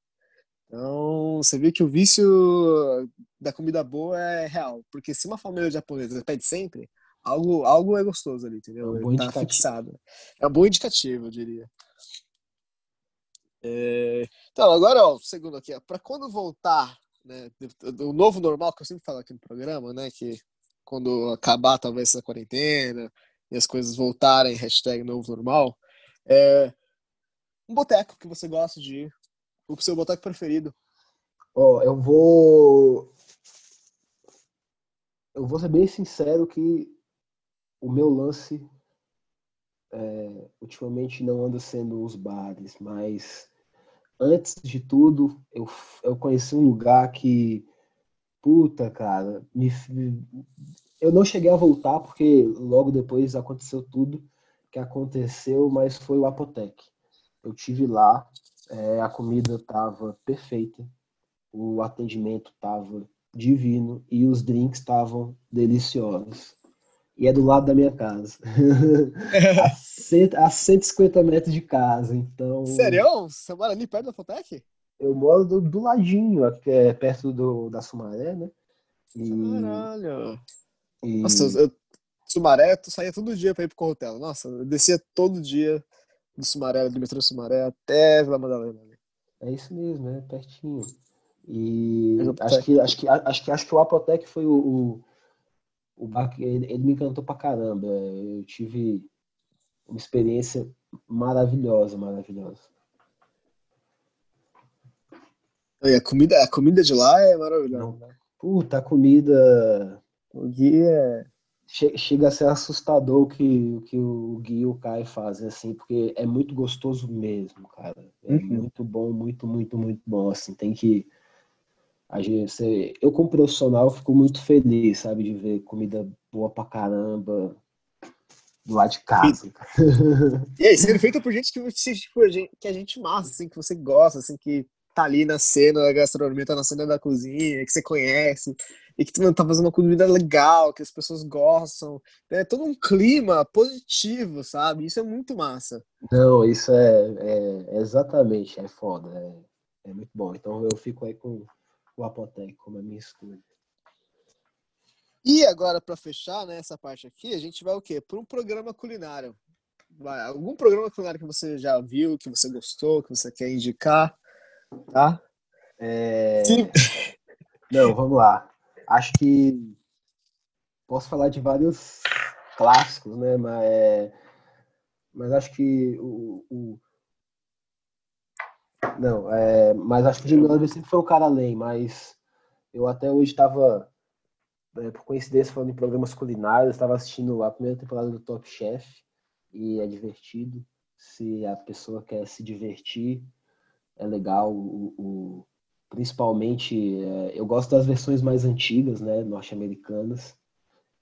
Então, você vê que o vício da comida boa é real. Porque se uma família japonesa pede sempre, algo, algo é gostoso ali, entendeu? É um tá fixado. É um bom indicativo, eu diria. É... Então, agora, ó, segundo aqui, para quando voltar, né, o novo normal, que eu sempre falo aqui no programa, né, que quando acabar talvez essa quarentena e as coisas voltarem, hashtag novo normal, é um boteco que você gosta de ir, o seu boteco preferido? Ó, oh, eu vou. Eu vou ser bem sincero que o meu lance é, ultimamente não anda sendo os bares, mas antes de tudo, eu, eu conheci um lugar que, puta, cara, me, eu não cheguei a voltar porque logo depois aconteceu tudo que aconteceu, mas foi o Apotec. Eu tive lá, é, a comida estava perfeita, o atendimento estava divino e os drinks estavam deliciosos. E é do lado da minha casa. a, cento, a 150 metros de casa, então... Sério? Você mora ali perto da Fotec? Eu moro do, do ladinho, é perto do, da Sumaré, né? E... Caralho! E... Nossa, eu, Sumaré, tu saía todo dia pra ir pro Corrutelo. Nossa, eu descia todo dia do Sumaré, do metrô Sumaré até Vila Madalena. É isso mesmo, é pertinho. E acho que, acho, que, acho, que, acho que o Apotec foi o, o, o bar que ele, ele me encantou pra caramba. Eu tive uma experiência maravilhosa, maravilhosa. E a comida, a comida de lá é maravilhosa. né? Puta, a comida O Gui é. Che- chega a ser assustador o que, o que o Gui e o Kai fazem, assim, porque é muito gostoso mesmo, cara. É Uhum. muito bom, muito, muito, muito bom, assim, tem que... A gente, você- eu, como profissional, fico muito feliz, sabe, de ver comida boa pra caramba do lado de casa. E aí, sendo feito por gente que, tipo, que a gente massa, assim, que você gosta, assim, que tá ali na cena da gastronomia, tá na cena da cozinha, que você conhece, e que mano, tá fazendo uma comida legal, que as pessoas gostam. É todo um clima positivo, sabe? Isso é muito massa. Não, isso é, é- é exatamente, é foda, é, é muito bom. Então eu fico aí com o Apotec como a minha escolha. E agora, pra fechar, né, essa parte aqui, a gente vai o quê? Para um programa culinário. Vai, algum programa culinário que você já viu, que você gostou, que você quer indicar, tá? É, Sim. Não, vamos lá. Acho que posso falar de vários clássicos, né? Mas, é, mas acho que o, o- não, é, mas acho que o Jimmy Oliver sempre foi um cara além, mas eu até hoje estava, por coincidência, falando em programas culinários, estava assistindo a primeira temporada do Top Chef e é divertido. Se a pessoa quer se divertir, é legal. O, o- principalmente, é, eu gosto das versões mais antigas, né, norte-americanas.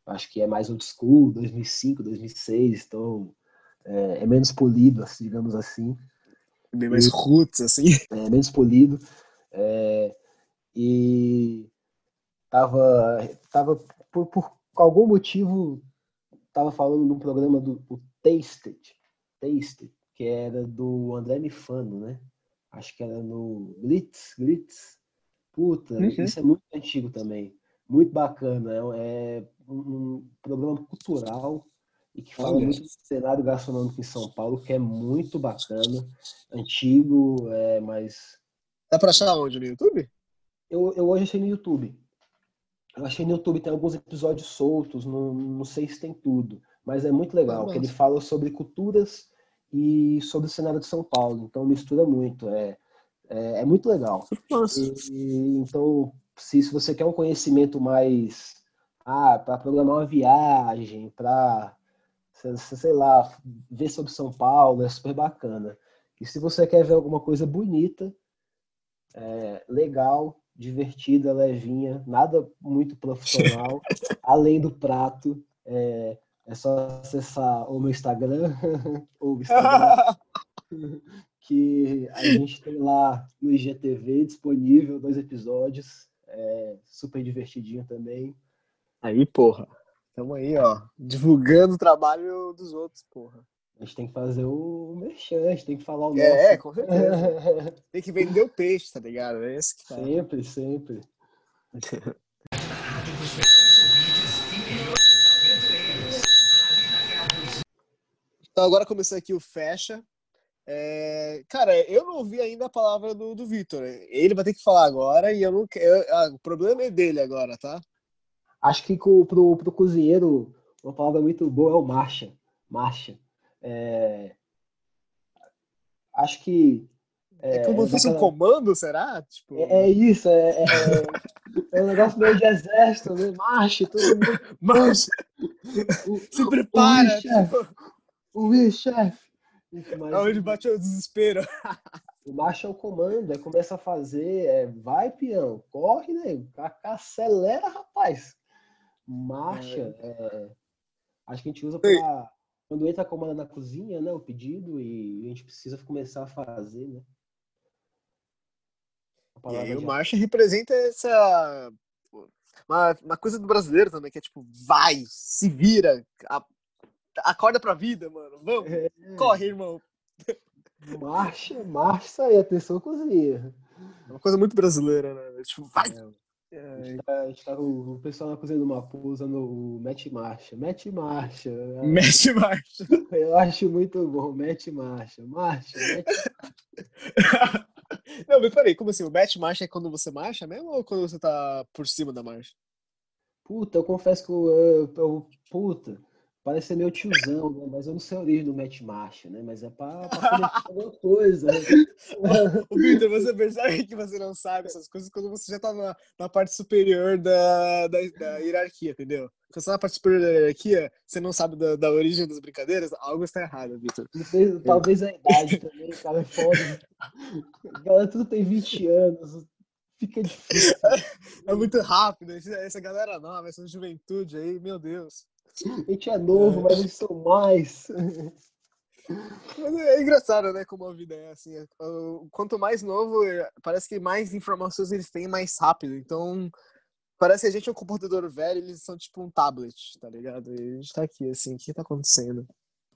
Acho que é mais old school, 2005, 2006, então é, é menos polido, assim, digamos assim Bem mais roots, assim. é, menos polido. é, e tava, tava por, por algum motivo, tava falando num programa do Tasted, Tasted, que era do André Mifano, né? Acho que era no Blitz, Blitz. Puta, Uhum. isso é muito antigo também. Muito bacana. É é um, um programa cultural e que fala Olha. muito do cenário gastronômico em São Paulo, que é muito bacana antigo, é, mas Dá pra achar onde? No YouTube? eu, eu hoje achei no YouTube. Eu achei no YouTube, tem alguns episódios soltos, não, não sei se tem tudo, mas é muito legal, Ah, que ele fala sobre culturas e sobre o cenário de São Paulo, então mistura muito, é, é, é muito legal. E, então, se, se você quer um conhecimento mais, ah, para programar uma viagem, para, sei lá, ver sobre São Paulo, é super bacana. E se você quer ver alguma coisa bonita, é, legal, divertida, levinha, nada muito profissional, além do prato, é, é só acessar o meu Instagram, ou o Instagram, que a gente tem lá no IGTV disponível dois episódios, é, super divertidinho também. Aí, porra. Tamo aí, ó. Divulgando o trabalho dos outros, porra. A gente tem que fazer o merchan, a gente tem que falar o nosso. É, com certeza. Tem que vender o peixe, tá ligado? É esse que tá. sempre, sempre. Então agora começou aqui o fecha. É, Cara, eu não ouvi ainda a palavra do, do Vitor. Ele vai ter que falar agora e eu não quero. ah, o problema é dele agora, tá? Acho que co- pro, pro cozinheiro, uma palavra muito boa é o marcha. Marcha. É, Acho que. É, como se fosse um comando, será? Tipo, É, é isso, é, é, é- é um negócio meio de exército, né? Marcha, todo mundo. mas O, se prepara! Ui, chefe. O chefe! Isso, mas Aonde bate o desespero. O marcha é o comando, aí começa a fazer, é, vai peão, corre, né? Acelera, rapaz. Marcha, é, acho que a gente usa pra, quando entra a comanda na cozinha, né? O pedido e a gente precisa começar a fazer, né? A E aí o marcha representa essa. Uma, uma coisa do brasileiro também, que é tipo, vai, se vira, a- acorda pra vida, mano. Vamos, É, corre, irmão. marcha, marcha e atenção cozinha. É uma coisa muito brasileira, né? Tipo, vai. É, a gente tá, a gente tá- o, o pessoal na cozinha do Mapu usando o mete marcha, mete marcha. Mexe marcha. Eu acho muito bom, mete marcha, marcha, mete Não, mas peraí, como assim? O match marcha é quando você marcha mesmo ou quando você tá por cima da marcha? Puta, eu confesso que eu, eu, eu- puta, parece ser meu tiozão, né? Mas eu não sei a origem do match marcha, né? Mas é pra, pra alguma coisa. né? Ô, Victor, você percebe que você não sabe essas coisas quando você já tá na, na parte superior da, da, da hierarquia, entendeu? Quando você tá na parte superior da hierarquia, você não sabe da, da origem das brincadeiras, algo está errado, sei, Talvez a idade também, cara, é foda. A galera tudo tem 20 anos. Fica difícil. É muito rápido, essa galera nova, essa juventude aí, meu Deus. A gente é novo, mas eles são mais. Mas é engraçado, né, como a vida é assim. é, Quanto mais novo, é, parece que mais informações eles têm mais rápido. Então, parece que a gente é um computador velho, eles são tipo um tablet, tá ligado? E a gente tá aqui, assim, o que tá acontecendo?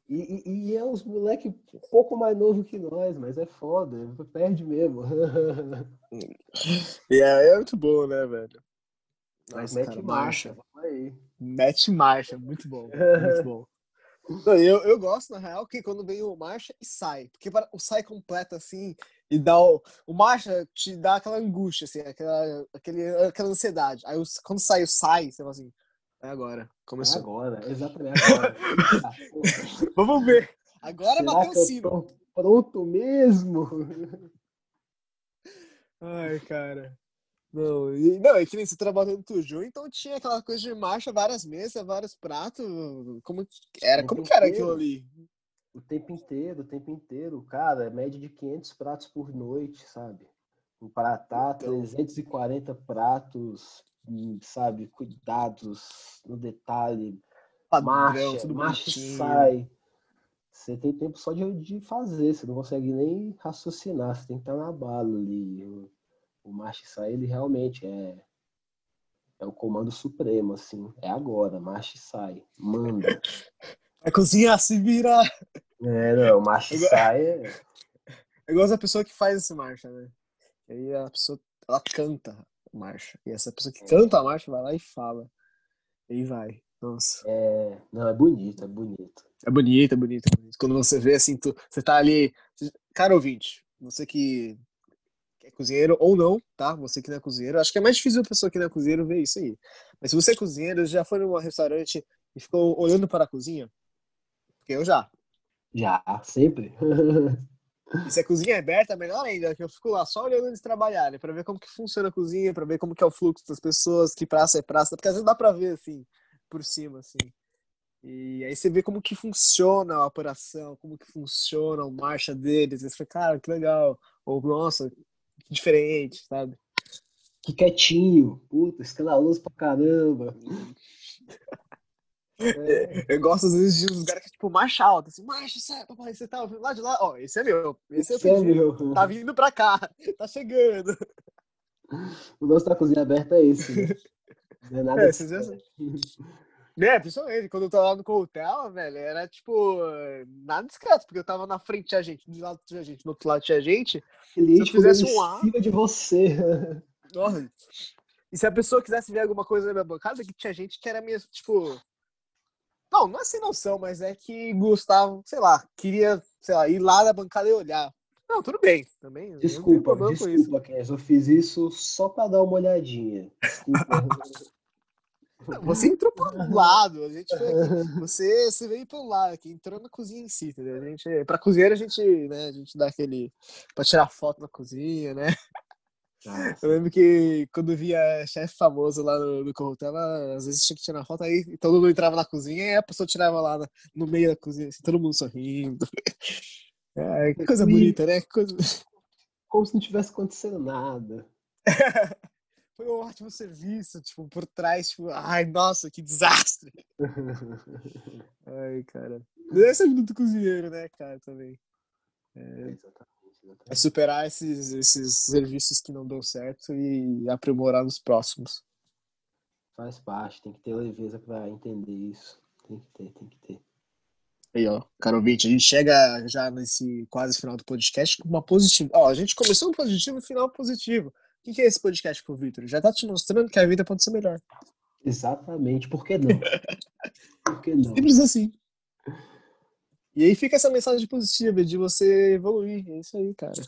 E, e, e é uns moleque um pouco mais novo que nós, mas é foda, perde mesmo. E é, é muito bom, né, velho? Mas Nossa, mete cara, marcha, vamos aí. Mete marcha, muito bom, muito bom. Não, eu, eu gosto, na real, que quando vem o marcha e sai. Porque para- o sai completo, assim, e dá o. O marcha te dá aquela angústia, assim, aquela, aquele, aquela ansiedade. Aí os- quando sai o sai, você fala assim, é agora, É começou. agora, exatamente agora. Ah. Vamos ver. Agora Será bateu o sino. pronto mesmo? Ai, cara. Não, e, não, é que nem você trabalhando no Tuju, então tinha aquela coisa de marcha, várias mesas, vários pratos. Como era? Como que era aquilo ali? O tempo inteiro, o tempo inteiro. Cara, é média de 500 pratos por noite, sabe? Empratar Então. 340 pratos, sabe? Cuidados no detalhe. Padrão, Marcha, tudo marcha bonitinho. sai. Você tem tempo só de, de fazer, você não consegue nem raciocinar, você tem que estar na bala ali. O, o marcha e sai, ele realmente é, é o comando supremo, assim. É agora, marcha e sai. Manda. A cozinha se vira. É, não, marcha e Agora- sai é. Eu gosto da pessoa que faz essa marcha, né? E aí a pessoa, ela canta a marcha. E essa pessoa que canta a marcha vai lá e fala. E aí vai. Nossa. É, não, é bonito, é bonito. É bonito, é bonito, é bonito. Quando você vê assim, tu, você tá ali. Cara ouvinte, você que é cozinheiro ou não, tá? Você que não é cozinheiro. Acho que é mais difícil a pessoa que não é cozinheiro ver isso aí. Mas se você é cozinheiro, já foi num restaurante e ficou olhando para a cozinha? Porque eu já. Já, sempre. E se a cozinha é aberta, melhor ainda, que eu fico lá só olhando eles trabalharem, pra ver como que funciona a cozinha, pra ver como que é o fluxo das pessoas, que praça é praça, porque às vezes dá pra ver, assim, por cima, assim. E aí você vê como que funciona a operação, como que funciona a marcha deles, e você fala, cara, que legal, ou nossa, diferente, sabe? Que quietinho. Puta, escandaloso pra caramba. É, Eu gosto às vezes de uns lugares que, tipo, marcha alta, assim, marcha, sai, papai, você tá ouvindo lá de lá? Ó, esse é meu, esse eu esse é pedi, meu. tá vindo pra cá, tá chegando. O nosso da cozinha aberta é esse, né? Não é nada É, sério. É, principalmente, quando eu tava lá no hotel, velho, era tipo, nada discreto, porque eu tava na frente tinha gente, do lado tinha gente, do outro lado tinha gente. Cliente fizesse comendo um em A- de você. Nossa. E se a pessoa quisesse ver alguma coisa na minha bancada, que tinha gente que era minha, tipo. Não, não é sem noção, mas é que Gustavo, sei lá, queria, sei lá, ir lá na bancada e olhar. Não, tudo bem, também. não Desculpa, isso. desculpa, Kes. Eu fiz isso só pra dar uma olhadinha. Desculpa. Você entrou pro lado, a gente foi aqui. Você, você veio pro lado aqui, entrou na cozinha em si, entendeu? A gente, pra cozinheiro a gente, né, a gente dá aquele. pra tirar foto na cozinha, né? Eu lembro que quando via chefe famoso lá no, no Corrutela, às vezes tinha que tirar foto aí, e todo mundo entrava na cozinha e a pessoa tirava lá na- no meio da cozinha, assim, todo mundo sorrindo. É, que coisa Sim. bonita, né? Que coisa... Como se não tivesse acontecendo nada. Foi um ótimo serviço, tipo, por trás, tipo, ai, nossa, que desastre. Ai, cara. Esse é a vida do cozinheiro, né, cara, também. Exatamente, É exatamente. superar esses, esses serviços que não deu certo e aprimorar nos próximos. Faz parte, tem que ter leveza pra entender isso. Tem que ter, tem que ter. Aí, ó, caro ouvinte, a gente chega já nesse quase final do podcast com uma positiva. Ó, a gente começou no positivo e final positivo. O que que é esse podcast pro Victor? Já tá te mostrando que a vida pode ser melhor. Exatamente, por que não? Por que não? Simples assim. E aí fica essa mensagem positiva de você evoluir. É isso aí, cara.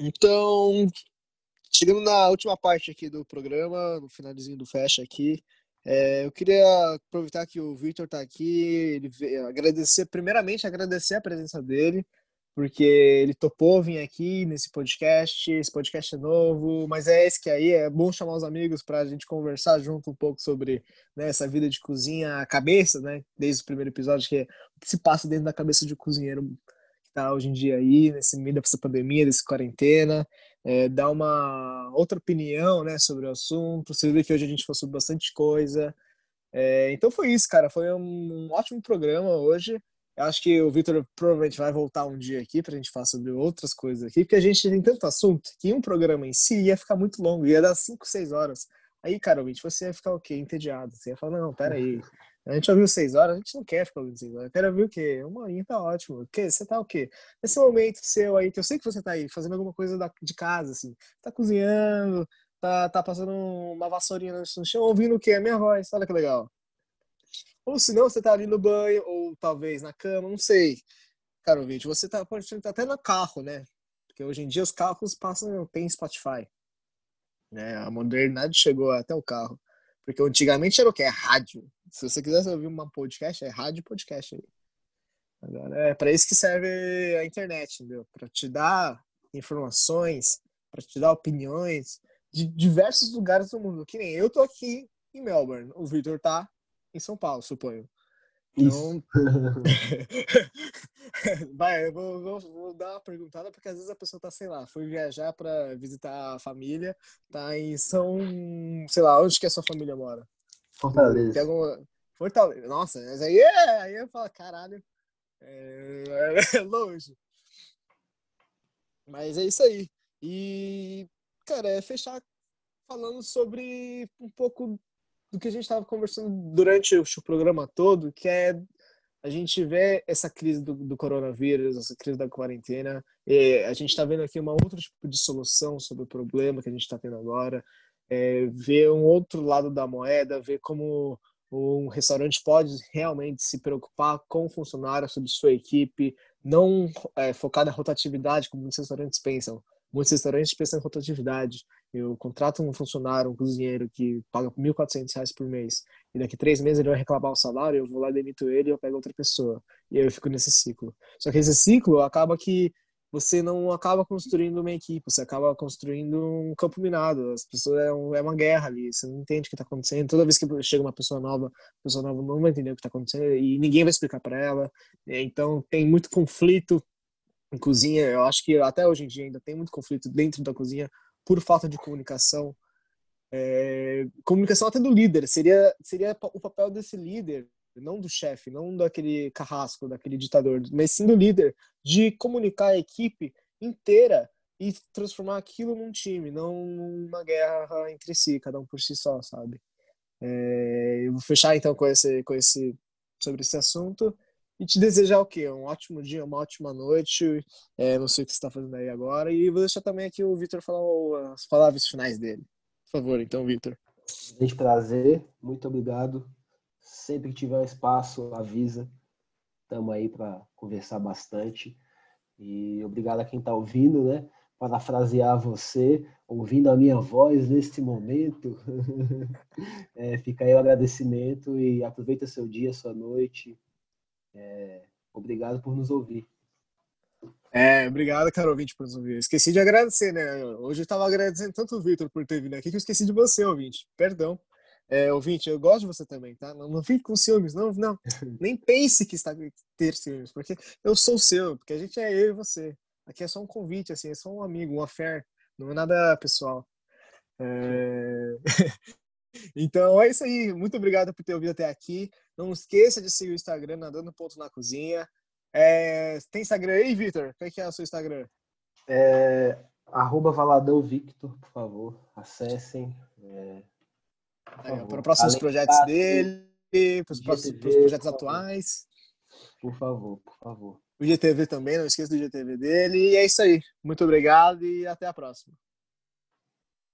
Então, chegando na última parte aqui do programa, no finalzinho do fecha aqui, é, eu queria aproveitar que o Victor está aqui, ele veio, agradecer, primeiramente agradecer a presença dele, porque ele topou vir aqui nesse podcast, esse podcast é novo, mas é esse que aí é bom chamar os amigos para a gente conversar junto um pouco sobre né, essa vida de cozinha, a cabeça, né, desde o primeiro episódio, que, é, que se passa dentro da cabeça de um cozinheiro que está hoje em dia aí, nesse meio dessa pandemia, dessa quarentena, é, dar uma outra opinião, né, sobre o assunto, você vê que hoje a gente falou sobre bastante coisa, é, então foi isso, cara, foi um, um ótimo programa hoje, eu acho que o Vitor provavelmente vai voltar um dia aqui para a gente falar sobre outras coisas aqui, porque a gente tem tanto assunto que um programa em si ia ficar muito longo, ia dar 5, 6 horas. Aí, cara, você ia ficar o quê? Entediado. Você ia falar, não, peraí. A gente ouviu 6 horas, a gente não quer ficar ouvindo 6 horas. Eu quero ouvir o quê? Uma horinha tá ótimo. O quê? Você tá o quê? Nesse momento seu aí, que eu sei que você tá aí fazendo alguma coisa da, de casa, assim. Tá cozinhando, tá, tá passando uma vassourinha no chão, ouvindo o quê? A minha voz. Olha que legal. Ou se não, você tá ali no banho, ou talvez na cama, não sei. Cara, ouvinte, você tá, pode estar até no carro, né? Porque hoje em dia os carros passam, tem Spotify. Né? A modernidade chegou até o carro. Porque antigamente era o que? É rádio. Se você quisesse ouvir uma podcast, é rádio podcast aí. Agora é para isso que serve a internet, entendeu? Para te dar informações, para te dar opiniões de diversos lugares do mundo. Que nem eu tô aqui em Melbourne, o Victor tá em São Paulo, suponho. Então, vai, eu vou, vou, vou, dar uma perguntada, porque às vezes a pessoa tá, sei lá, foi viajar para visitar a família, tá em São, sei lá, onde que a sua família mora? Fortaleza. Tem alguma... Fortaleza. Nossa, mas aí, é, aí eu falo, caralho, é, é longe. Mas é isso aí. E, cara, é fechar falando sobre um pouco do que a gente estava conversando durante o programa todo, que é a gente vê essa crise do, do coronavírus, essa crise da quarentena, a gente está vendo aqui uma outro tipo de solução sobre o problema que a gente está tendo agora, é, ver um outro lado da moeda, ver como um restaurante pode realmente se preocupar com o funcionário, sobre sua equipe, não é, focar na rotatividade, como muitos restaurantes pensam. Muitos restaurantes pensam em rotatividade. Eu contrato um funcionário, um cozinheiro que paga R$ 1.400 por mês e daqui três meses ele vai reclamar o salário, eu vou lá, demito ele e eu pego outra pessoa. E aí eu fico nesse ciclo. Só que esse ciclo acaba que você não acaba construindo uma equipe, você acaba construindo um campo minado. As pessoas é, um, é uma guerra ali, você não entende o que está acontecendo. Toda vez que chega uma pessoa nova, a pessoa nova não vai entender o que está acontecendo e ninguém vai explicar para ela. Então tem muito conflito em cozinha. Eu acho que até hoje em dia ainda tem muito conflito dentro da cozinha por falta de comunicação. É, comunicação até do líder, seria, seria o papel desse líder, não do chefe, não daquele carrasco, daquele ditador, mas sim do líder, de comunicar a equipe inteira e transformar aquilo num time, não numa guerra entre si, cada um por si só, sabe? É, eu vou fechar então com esse, com esse sobre esse assunto e te desejar o quê? Um ótimo dia, uma ótima noite. É, não sei o que você está fazendo aí agora. E vou deixar também aqui o Vitor falar as palavras finais dele. Por favor, então, Vitor. Grande prazer, muito obrigado. Sempre que tiver um espaço, avisa. Estamos aí para conversar bastante. E obrigado a quem está ouvindo, né? Parafrasear você, ouvindo a minha voz neste momento. é, fica aí o agradecimento e aproveita seu dia, sua noite é, obrigado por nos ouvir. É, obrigado, Carol ouvinte, por nos ouvir. Esqueci de agradecer, né? Hoje eu estava agradecendo tanto o Victor por ter vindo aqui que eu esqueci de você, ouvinte. Perdão. É, ouvinte, eu gosto de você também, tá? Não, não fique com ciúmes, não, não. Nem pense que está ter ciúmes, porque eu sou seu, porque a gente é eu e você. Aqui é só um convite, assim, é só um amigo, um affair, não é nada pessoal. É... Então é isso aí. Muito obrigado por ter ouvido até aqui. Não esqueça de seguir o Instagram Nadando Ponto na Cozinha. É... Tem Instagram aí, Vitor? Qual é, que é o seu Instagram? É... Arroba Valadão Victor, por favor. Acessem. É... Por para próximos Além projetos dele, para os próximos projetos atuais. Por favor, por favor. O GTV também, não esqueça do GTV dele. E é isso aí. Muito obrigado e até a próxima.